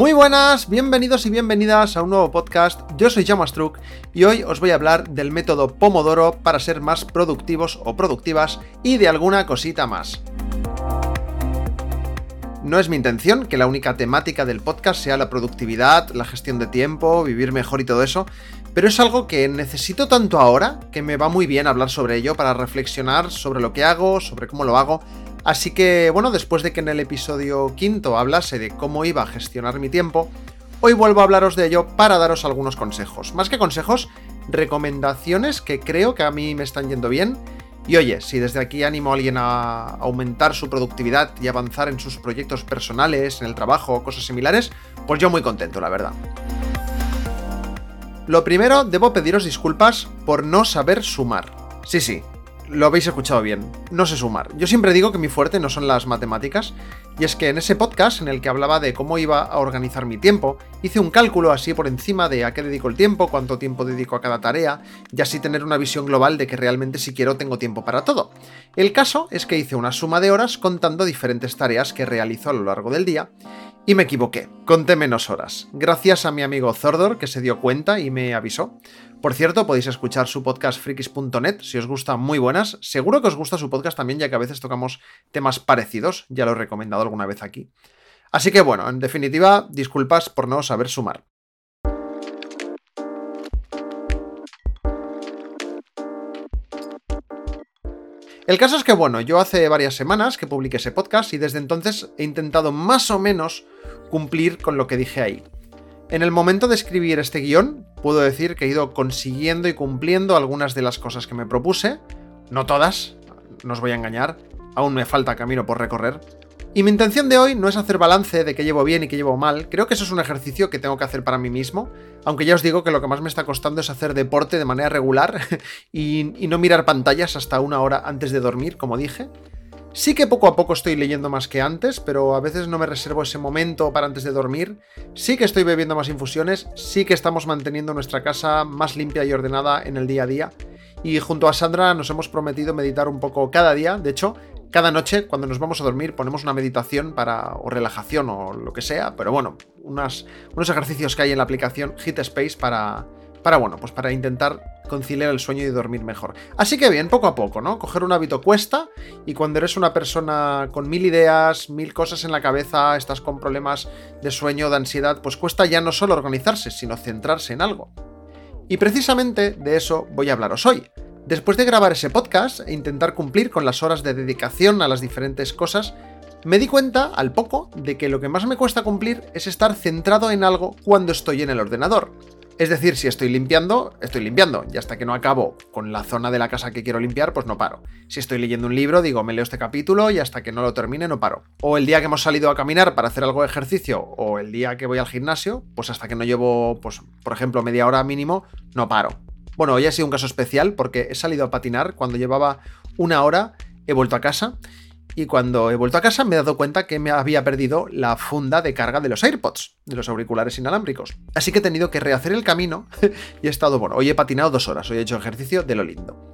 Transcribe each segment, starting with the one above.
Muy buenas, bienvenidos y bienvenidas a un nuevo podcast. Yo soy Jamastruc y hoy os voy a hablar del método Pomodoro para ser más productivos o productivas y de alguna cosita más. No es mi intención que la única temática del podcast sea la productividad, la gestión de tiempo, vivir mejor y todo eso, pero es algo que necesito tanto ahora que me va muy bien hablar sobre ello para reflexionar sobre lo que hago, sobre cómo lo hago Así que, bueno, después de que en el episodio quinto hablase de cómo iba a gestionar mi tiempo, hoy vuelvo a hablaros de ello para daros algunos consejos. Más que consejos, recomendaciones que creo que a mí me están yendo bien. Y oye, si desde aquí animo a alguien a aumentar su productividad y avanzar en sus proyectos personales, en el trabajo, cosas similares, pues yo muy contento, la verdad. Lo primero, debo pediros disculpas por no saber sumar. Sí, sí, lo habéis escuchado bien, no sé sumar. Yo siempre digo que mi fuerte no son las matemáticas, y es que en ese podcast en el que hablaba de cómo iba a organizar mi tiempo, hice un cálculo así por encima de a qué dedico el tiempo, cuánto tiempo dedico a cada tarea, y así tener una visión global de que realmente si quiero tengo tiempo para todo. El caso es que hice una suma de horas contando diferentes tareas que realizo a lo largo del día, y me equivoqué, conté menos horas, gracias a mi amigo Zordor que se dio cuenta y me avisó. Por cierto, podéis escuchar su podcast frikis.net si os gusta muy buenas. Seguro que os gusta su podcast también, ya que a veces tocamos temas parecidos, ya lo he recomendado alguna vez aquí. Así que bueno, en definitiva, disculpas por no saber sumar. El caso es que, bueno, yo hace varias semanas que publiqué ese podcast y desde entonces he intentado más o menos cumplir con lo que dije ahí. En el momento de escribir este guion, puedo decir que he ido consiguiendo y cumpliendo algunas de las cosas que me propuse, no todas, no os voy a engañar, aún me falta camino por recorrer. Y mi intención de hoy no es hacer balance de qué llevo bien y qué llevo mal, creo que eso es un ejercicio que tengo que hacer para mí mismo, aunque ya os digo que lo que más me está costando es hacer deporte de manera regular y, y no mirar pantallas hasta una hora antes de dormir, como dije. Sí que poco a poco estoy leyendo más que antes, pero a veces no me reservo ese momento para antes de dormir. Sí que estoy bebiendo más infusiones, sí que estamos manteniendo nuestra casa más limpia y ordenada en el día a día. Y junto a Sandra nos hemos prometido meditar un poco cada día. De hecho, cada noche cuando nos vamos a dormir ponemos una meditación para o relajación o lo que sea, pero bueno, unos ejercicios que hay en la aplicación Hit Space para para bueno, pues para intentar conciliar el sueño y dormir mejor. Así que bien, poco a poco, ¿no? Coger un hábito cuesta y cuando eres una persona con mil ideas, mil cosas en la cabeza, estás con problemas de sueño, de ansiedad, pues cuesta ya no solo organizarse, sino centrarse en algo. Y precisamente de eso voy a hablaros hoy. Después de grabar ese podcast e intentar cumplir con las horas de dedicación a las diferentes cosas, me di cuenta, al poco, de que lo que más me cuesta cumplir es estar centrado en algo cuando estoy en el ordenador. Es decir, si estoy limpiando, estoy limpiando, y hasta que no acabo con la zona de la casa que quiero limpiar, pues no paro. Si estoy leyendo un libro, digo, me leo este capítulo y hasta que no lo termine no paro. O el día que hemos salido a caminar para hacer algo de ejercicio, o el día que voy al gimnasio, pues hasta que no llevo, pues, por ejemplo, media hora mínimo, no paro. Bueno, hoy ha sido un caso especial porque he salido a patinar cuando llevaba una hora, he vuelto a casa y cuando he vuelto a casa me he dado cuenta que me había perdido la funda de carga de los AirPods, de los auriculares inalámbricos. Así que he tenido que rehacer el camino y he estado, bueno, hoy he patinado dos horas, hoy he hecho ejercicio de lo lindo.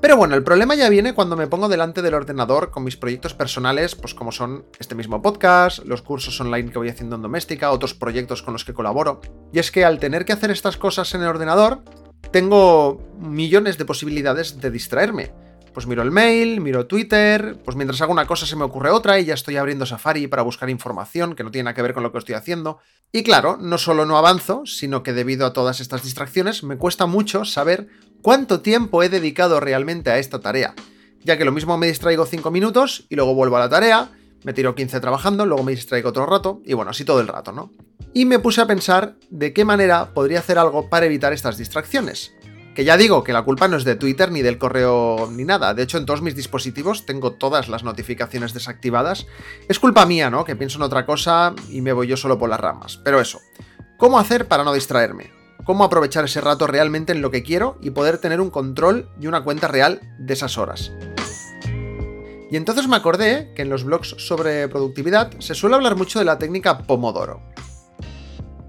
Pero bueno, el problema ya viene cuando me pongo delante del ordenador con mis proyectos personales, pues como son este mismo podcast, los cursos online que voy haciendo en doméstica, otros proyectos con los que colaboro. Y es que al tener que hacer estas cosas en el ordenador, tengo millones de posibilidades de distraerme pues miro el mail, miro Twitter, pues mientras hago una cosa se me ocurre otra y ya estoy abriendo Safari para buscar información que no tiene nada que ver con lo que estoy haciendo. Y claro, no solo no avanzo, sino que debido a todas estas distracciones me cuesta mucho saber cuánto tiempo he dedicado realmente a esta tarea, ya que lo mismo me distraigo 5 minutos y luego vuelvo a la tarea, me tiro 15 trabajando, luego me distraigo otro rato y bueno, así todo el rato, ¿no? Y me puse a pensar de qué manera podría hacer algo para evitar estas distracciones. Que ya digo que la culpa no es de Twitter ni del correo ni nada. De hecho, en todos mis dispositivos tengo todas las notificaciones desactivadas. Es culpa mía, ¿no? Que pienso en otra cosa y me voy yo solo por las ramas. Pero eso. ¿Cómo hacer para no distraerme? cómo aprovechar ese rato realmente en lo que quiero y poder tener un control y una cuenta real de esas horas. Y entonces me acordé que en los blogs sobre productividad se suele hablar mucho de la técnica Pomodoro.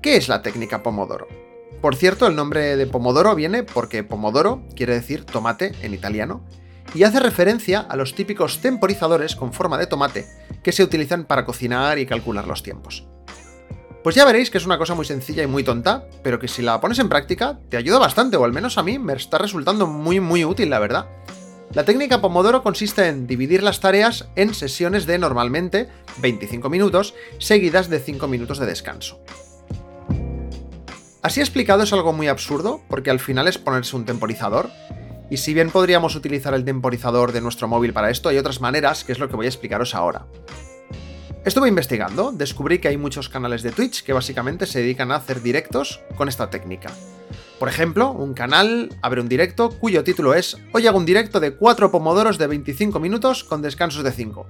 ¿Qué es la técnica Pomodoro? Por cierto, el nombre de Pomodoro viene porque Pomodoro quiere decir tomate en italiano y hace referencia a los típicos temporizadores con forma de tomate que se utilizan para cocinar y calcular los tiempos. Pues ya veréis que es una cosa muy sencilla y muy tonta, pero que si la pones en práctica te ayuda bastante, o al menos a mí me está resultando muy muy útil, la verdad. La técnica Pomodoro consiste en dividir las tareas en sesiones de normalmente 25 minutos, seguidas de 5 minutos de descanso. Así explicado es algo muy absurdo, porque al final es ponerse un temporizador, y si bien podríamos utilizar el temporizador de nuestro móvil para esto, hay otras maneras, que es lo que voy a explicaros ahora. Estuve investigando, descubrí que hay muchos canales de Twitch que básicamente se dedican a hacer directos con esta técnica. Por ejemplo, un canal abre un directo cuyo título es Hoy hago un directo de 4 pomodoros de 25 minutos con descansos de 5.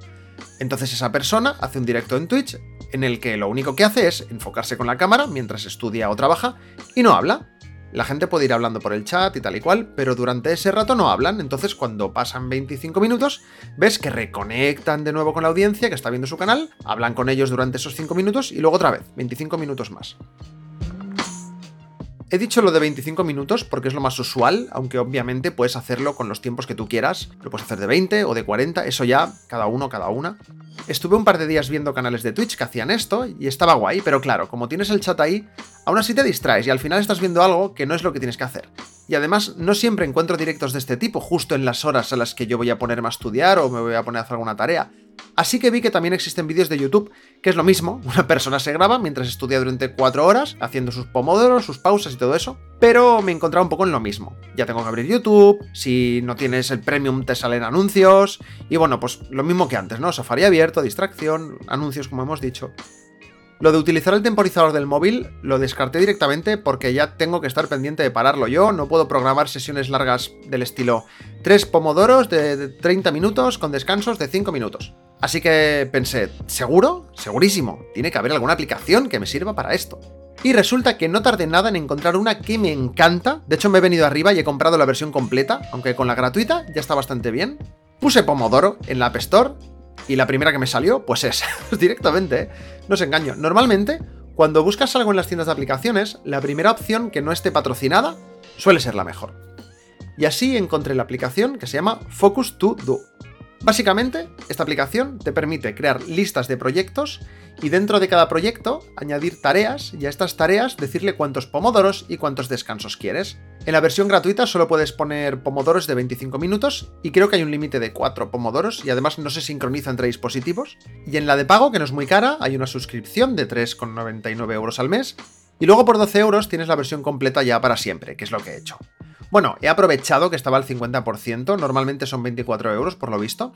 Entonces esa persona hace un directo en Twitch en el que lo único que hace es enfocarse con la cámara mientras estudia o trabaja y no habla. La gente puede ir hablando por el chat y tal y cual, pero durante ese rato no hablan. Entonces, cuando pasan 25 minutos, ves que reconectan de nuevo con la audiencia que está viendo su canal, hablan con ellos durante esos 5 minutos y luego otra vez, 25 minutos más. He dicho lo de 25 minutos porque es lo más usual, aunque obviamente puedes hacerlo con los tiempos que tú quieras. Lo puedes hacer de 20 o de 40, eso ya, cada uno, cada una. Estuve un par de días viendo canales de Twitch que hacían esto y estaba guay, pero claro, como tienes el chat ahí, aún así te distraes y al final estás viendo algo que no es lo que tienes que hacer. Y además, no siempre encuentro directos de este tipo justo en las horas a las que yo voy a ponerme a estudiar o me voy a poner a hacer alguna tarea. Así que vi que también existen vídeos de YouTube, que es lo mismo, una persona se graba mientras estudia durante 4 horas, haciendo sus pomodoros, sus pausas y todo eso, pero me encontraba un poco en lo mismo. Ya tengo que abrir YouTube, si no tienes el premium te salen anuncios, y bueno, pues lo mismo que antes, ¿no? Safari abierto, distracción, anuncios como hemos dicho. Lo de utilizar el temporizador del móvil lo descarté directamente porque ya tengo que estar pendiente de pararlo yo, no puedo programar sesiones largas del estilo 3 pomodoros de 30 minutos con descansos de 5 minutos. Así que pensé, ¿seguro? Segurísimo, tiene que haber alguna aplicación que me sirva para esto. Y resulta que no tardé nada en encontrar una que me encanta. De hecho, me he venido arriba y he comprado la versión completa, aunque con la gratuita ya está bastante bien. Puse Pomodoro en la App Store y la primera que me salió, pues es, directamente, no os engaño. Normalmente, cuando buscas algo en las tiendas de aplicaciones, la primera opción que no esté patrocinada suele ser la mejor. Y así encontré la aplicación que se llama Focus to Do. Básicamente, esta aplicación te permite crear listas de proyectos y dentro de cada proyecto añadir tareas y a estas tareas decirle cuántos pomodoros y cuántos descansos quieres. En la versión gratuita solo puedes poner pomodoros de 25 minutos y creo que hay un límite de 4 pomodoros y además no se sincroniza entre dispositivos. Y en la de pago, que no es muy cara, hay una suscripción de 3,99 euros al mes y luego por 12 euros tienes la versión completa ya para siempre, que es lo que he hecho. Bueno, he aprovechado que estaba al 50%, normalmente son 24 euros por lo visto,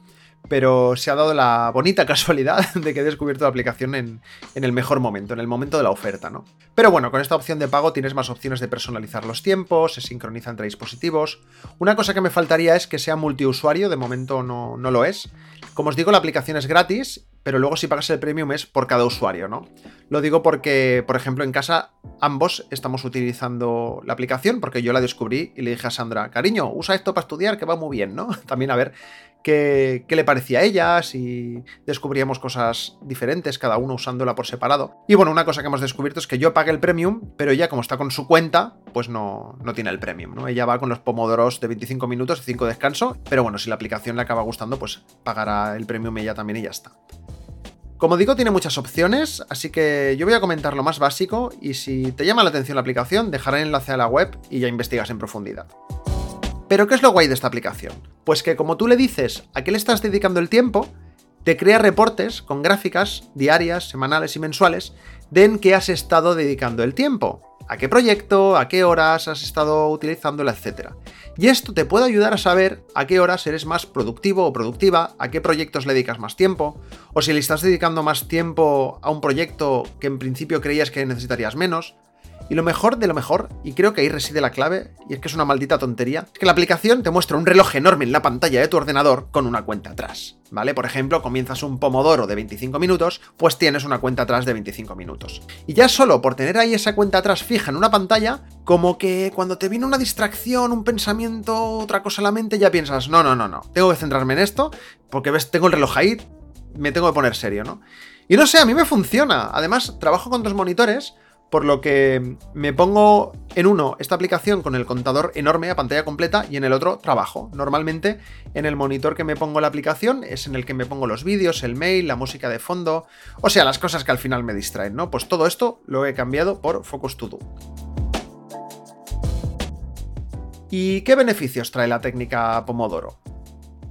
pero se ha dado la bonita casualidad de que he descubierto la aplicación en, el mejor momento, en el momento de la oferta, ¿no? Pero bueno, con esta opción de pago tienes más opciones de personalizar los tiempos, se sincroniza entre dispositivos. Una cosa que me faltaría es que sea multiusuario, de momento no, no lo es. Como os digo, la aplicación es gratis, pero luego si pagas el premium es por cada usuario, ¿no? Lo digo porque, por ejemplo, en casa ambos estamos utilizando la aplicación porque yo la descubrí y le dije a Sandra, cariño, usa esto para estudiar que va muy bien, ¿no? También a ver qué, le parecía a ella, si descubríamos cosas diferentes, cada uno usándola por separado. Y bueno, una cosa que hemos descubierto es que yo pagué el premium, pero ella como está con su cuenta, pues no, no tiene el premium, ¿no? Ella va con los pomodoros de 25 minutos y 5 descanso, pero bueno, si la aplicación le acaba gustando, pues pagará el premium ella también y ya está. Como digo, tiene muchas opciones, así que yo voy a comentar lo más básico y si te llama la atención la aplicación, dejaré el enlace a la web y ya investigas en profundidad. Pero ¿qué es lo guay de esta aplicación? Pues que como tú le dices a qué le estás dedicando el tiempo, te crea reportes con gráficas diarias, semanales y mensuales de en qué has estado dedicando el tiempo, a qué proyecto, a qué horas has estado utilizándola, etc. Y esto te puede ayudar a saber a qué horas eres más productivo o productiva, a qué proyectos le dedicas más tiempo, o si le estás dedicando más tiempo a un proyecto que en principio creías que necesitarías menos, Y lo mejor de lo mejor, y creo que ahí reside la clave, y es que es una maldita tontería, es que la aplicación te muestra un reloj enorme en la pantalla de tu ordenador con una cuenta atrás. ¿Vale? Por ejemplo, comienzas un pomodoro de 25 minutos, pues tienes una cuenta atrás de 25 minutos. Y ya solo por tener ahí esa cuenta atrás fija en una pantalla, como que cuando te viene una distracción, un pensamiento, otra cosa a la mente, ya piensas, no, no, no, no, tengo que centrarme en esto, porque ves, tengo el reloj ahí, me tengo que poner serio, ¿no? Y no sé, a mí me funciona. Además, trabajo con dos monitores, por lo que me pongo en uno esta aplicación con el contador enorme a pantalla completa y en el otro trabajo. Normalmente en el monitor que me pongo la aplicación es en el que me pongo los vídeos, el mail, la música de fondo, o sea, las cosas que al final me distraen, ¿no? Pues todo esto lo he cambiado por Focus To Do. ¿Y qué beneficios trae la técnica Pomodoro?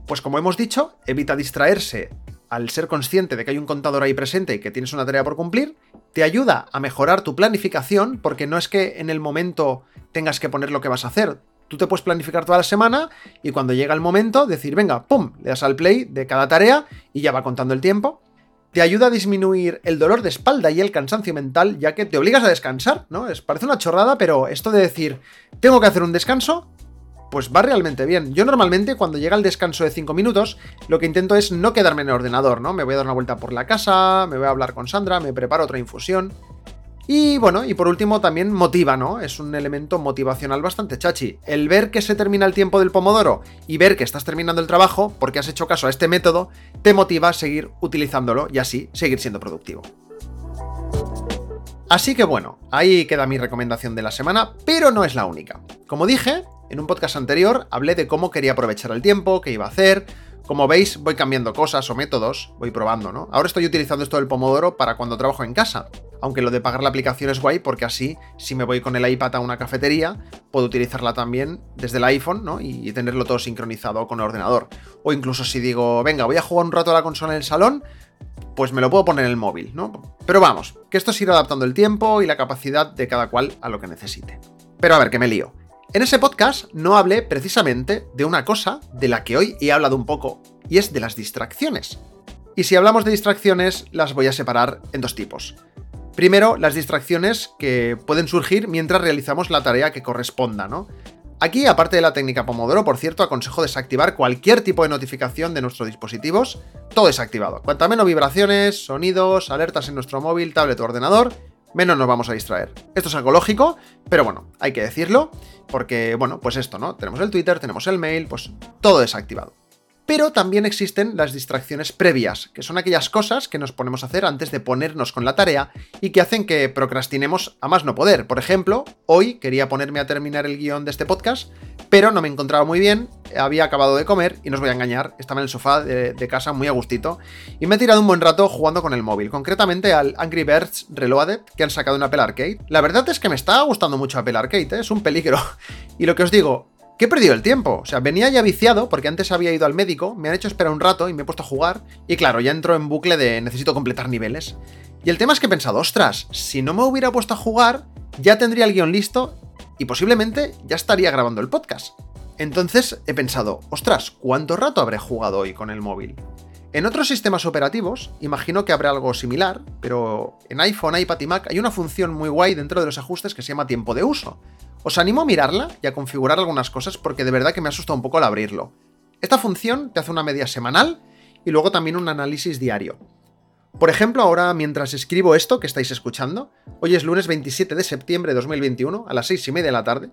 Pues como hemos dicho, evita distraerse al ser consciente de que hay un contador ahí presente y que tienes una tarea por cumplir, te ayuda a mejorar tu planificación porque no es que en el momento tengas que poner lo que vas a hacer. Tú te puedes planificar toda la semana y cuando llega el momento decir, venga, ¡pum!, le das al play de cada tarea y ya va contando el tiempo. Te ayuda a disminuir el dolor de espalda y el cansancio mental, ya que te obligas a descansar, ¿no? Es, parece una chorrada, pero esto de decir, tengo que hacer un descanso, pues va realmente bien. Yo normalmente cuando llega el descanso de 5 minutos, lo que intento es no quedarme en el ordenador, ¿no? Me voy a dar una vuelta por la casa, me voy a hablar con Sandra, me preparo otra infusión. Y bueno, y por último también motiva, ¿no? Es un elemento motivacional bastante chachi. El ver que se termina el tiempo del pomodoro y ver que estás terminando el trabajo porque has hecho caso a este método, te motiva a seguir utilizándolo y así seguir siendo productivo. Así que bueno, ahí queda mi recomendación de la semana, pero no es la única. Como dije, en un podcast anterior hablé de cómo quería aprovechar el tiempo, qué iba a hacer. Como veis, voy cambiando cosas o métodos, voy probando, ¿no? Ahora estoy utilizando esto del Pomodoro para cuando trabajo en casa. Aunque lo de pagar la aplicación es guay porque así, si me voy con el iPad a una cafetería, puedo utilizarla también desde el iPhone, ¿no? Y tenerlo todo sincronizado con el ordenador. O incluso si digo, venga, voy a jugar un rato a la consola en el salón, pues me lo puedo poner en el móvil, ¿no? Pero vamos, que esto es ir adaptando el tiempo y la capacidad de cada cual a lo que necesite. Pero a ver, que me lío. En ese podcast no hablé precisamente de una cosa de la que hoy he hablado un poco, y es de las distracciones. Y si hablamos de distracciones, las voy a separar en dos tipos. Primero, las distracciones que pueden surgir mientras realizamos la tarea que corresponda, ¿no? Aquí, aparte de la técnica Pomodoro, por cierto, aconsejo desactivar cualquier tipo de notificación de nuestros dispositivos. Todo desactivado. Cuanta menos vibraciones, sonidos, alertas en nuestro móvil, tablet o ordenador, menos nos vamos a distraer. Esto es algo lógico, pero bueno, hay que decirlo, porque, bueno, pues esto, ¿no? Tenemos el Twitter, tenemos el mail, pues todo desactivado. Pero también existen las distracciones previas, que son aquellas cosas que nos ponemos a hacer antes de ponernos con la tarea y que hacen que procrastinemos a más no poder. Por ejemplo, hoy quería ponerme a terminar el guion de este podcast, pero no me encontraba muy bien, había acabado de comer y no os voy a engañar, estaba en el sofá de, casa muy a gustito y me he tirado un buen rato jugando con el móvil, concretamente al Angry Birds Reloaded que han sacado en Apple Arcade. La verdad es que me está gustando mucho Apple Arcade, ¿eh? es un peligro. Y lo que os digo, que he perdido el tiempo. O sea, venía ya viciado porque antes había ido al médico, me han hecho esperar un rato y me he puesto a jugar. Y claro, ya entro en bucle de necesito completar niveles. Y el tema es que he pensado, ostras, si no me hubiera puesto a jugar, ya tendría el guion listo y posiblemente ya estaría grabando el podcast. Entonces he pensado, ostras, ¿cuánto rato habré jugado hoy con el móvil? En otros sistemas operativos, imagino que habrá algo similar, pero en iPhone, iPad y Mac hay una función muy guay dentro de los ajustes que se llama tiempo de uso. Os animo a mirarla y a configurar algunas cosas porque de verdad que me ha asustado un poco al abrirlo. Esta función te hace una media semanal y luego también un análisis diario. Por ejemplo, ahora mientras escribo esto que estáis escuchando, hoy es lunes 27 de septiembre de 2021 a las 6 y media de la tarde,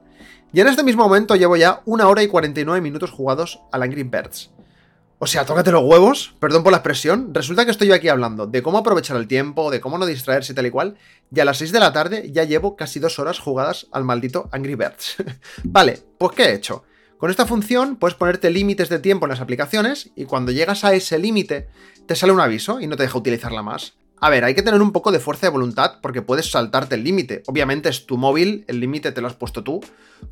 y en este mismo momento llevo ya una hora y 49 minutos jugados al Angry Birds. O sea, tócate los huevos, perdón por la expresión. Resulta que estoy yo aquí hablando de cómo aprovechar el tiempo, de cómo no distraerse y tal y cual. Y a las 6 de la tarde ya llevo casi dos horas jugadas al maldito Angry Birds. vale, pues ¿qué he hecho? Con esta función puedes ponerte límites de tiempo en las aplicaciones y cuando llegas a ese límite te sale un aviso y no te deja utilizarla más. A ver, hay que tener un poco de fuerza de voluntad porque puedes saltarte el límite. Obviamente es tu móvil, el límite te lo has puesto tú.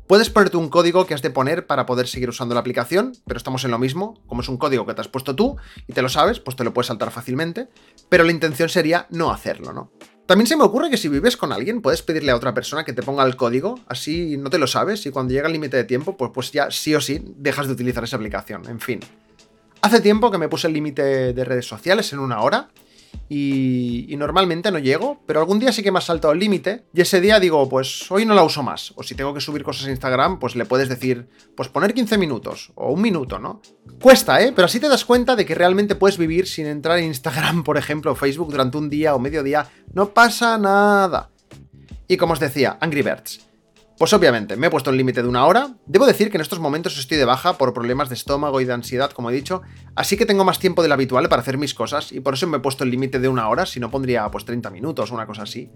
Puedes ponerte un código que has de poner para poder seguir usando la aplicación, pero estamos en lo mismo. Como es un código que te has puesto tú y te lo sabes, pues te lo puedes saltar fácilmente. Pero la intención sería no hacerlo, ¿no? También se me ocurre que si vives con alguien, puedes pedirle a otra persona que te ponga el código, así no te lo sabes, y cuando llega el límite de tiempo, pues, pues ya sí o sí dejas de utilizar esa aplicación. En fin. Hace tiempo que me puse el límite de redes sociales en una hora y, normalmente no llego, pero algún día sí que me ha saltado el límite y ese día digo, pues hoy no la uso más. O si tengo que subir cosas a Instagram, pues le puedes decir, pues poner 15 minutos o un minuto, ¿no? Cuesta, ¿eh? Pero así te das cuenta de que realmente puedes vivir sin entrar en Instagram, por ejemplo, o Facebook durante un día o medio día. No pasa nada. Y como os decía, Angry Birds. Pues obviamente, me he puesto el límite de una hora. Debo decir que en estos momentos estoy de baja por problemas de estómago y de ansiedad, como he dicho, así que tengo más tiempo del habitual para hacer mis cosas y por eso me he puesto el límite de una hora, si no pondría pues 30 minutos o una cosa así.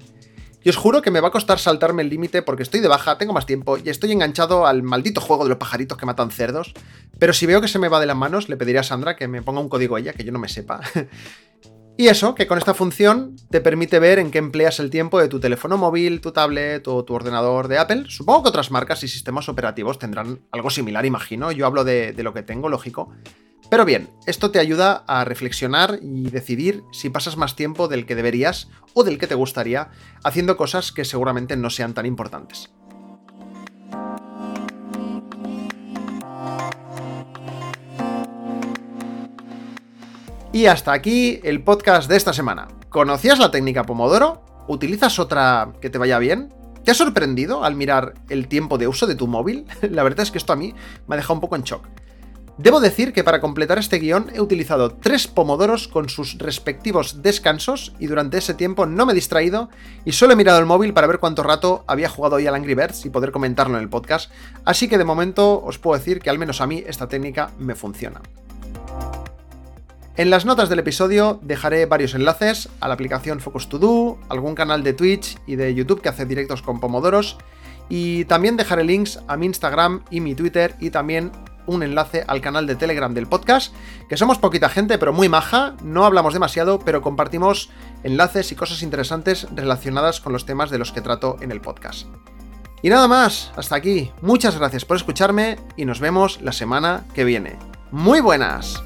Y os juro que me va a costar saltarme el límite porque estoy de baja, tengo más tiempo y estoy enganchado al maldito juego de los pajaritos que matan cerdos. Pero si veo que se me va de las manos, le pediré a Sandra que me ponga un código ella, que yo no me sepa. Y eso, que con esta función te permite ver en qué empleas el tiempo de tu teléfono móvil, tu tablet o tu ordenador de Apple. Supongo que otras marcas y sistemas operativos tendrán algo similar, imagino. Yo hablo de, lo que tengo, lógico. Pero bien, esto te ayuda a reflexionar y decidir si pasas más tiempo del que deberías o del que te gustaría haciendo cosas que seguramente no sean tan importantes. Y hasta aquí el podcast de esta semana. ¿Conocías la técnica Pomodoro? ¿Utilizas otra que te vaya bien? ¿Te ha sorprendido al mirar el tiempo de uso de tu móvil? la verdad es que esto a mí me ha dejado un poco en shock. Debo decir que para completar este guion he utilizado tres pomodoros con sus respectivos descansos y durante ese tiempo no me he distraído y solo he mirado el móvil para ver cuánto rato había jugado hoy al Angry Birds y poder comentarlo en el podcast, así que de momento os puedo decir que al menos a mí esta técnica me funciona. En las notas del episodio dejaré varios enlaces a la aplicación Focus To Do, algún canal de Twitch y de YouTube que hace directos con pomodoros, y también dejaré links a mi Instagram y mi Twitter y también un enlace al canal de Telegram del podcast, que somos poquita gente pero muy maja, no hablamos demasiado, pero compartimos enlaces y cosas interesantes relacionadas con los temas de los que trato en el podcast. Y nada más, hasta aquí, muchas gracias por escucharme y nos vemos la semana que viene. ¡Muy buenas!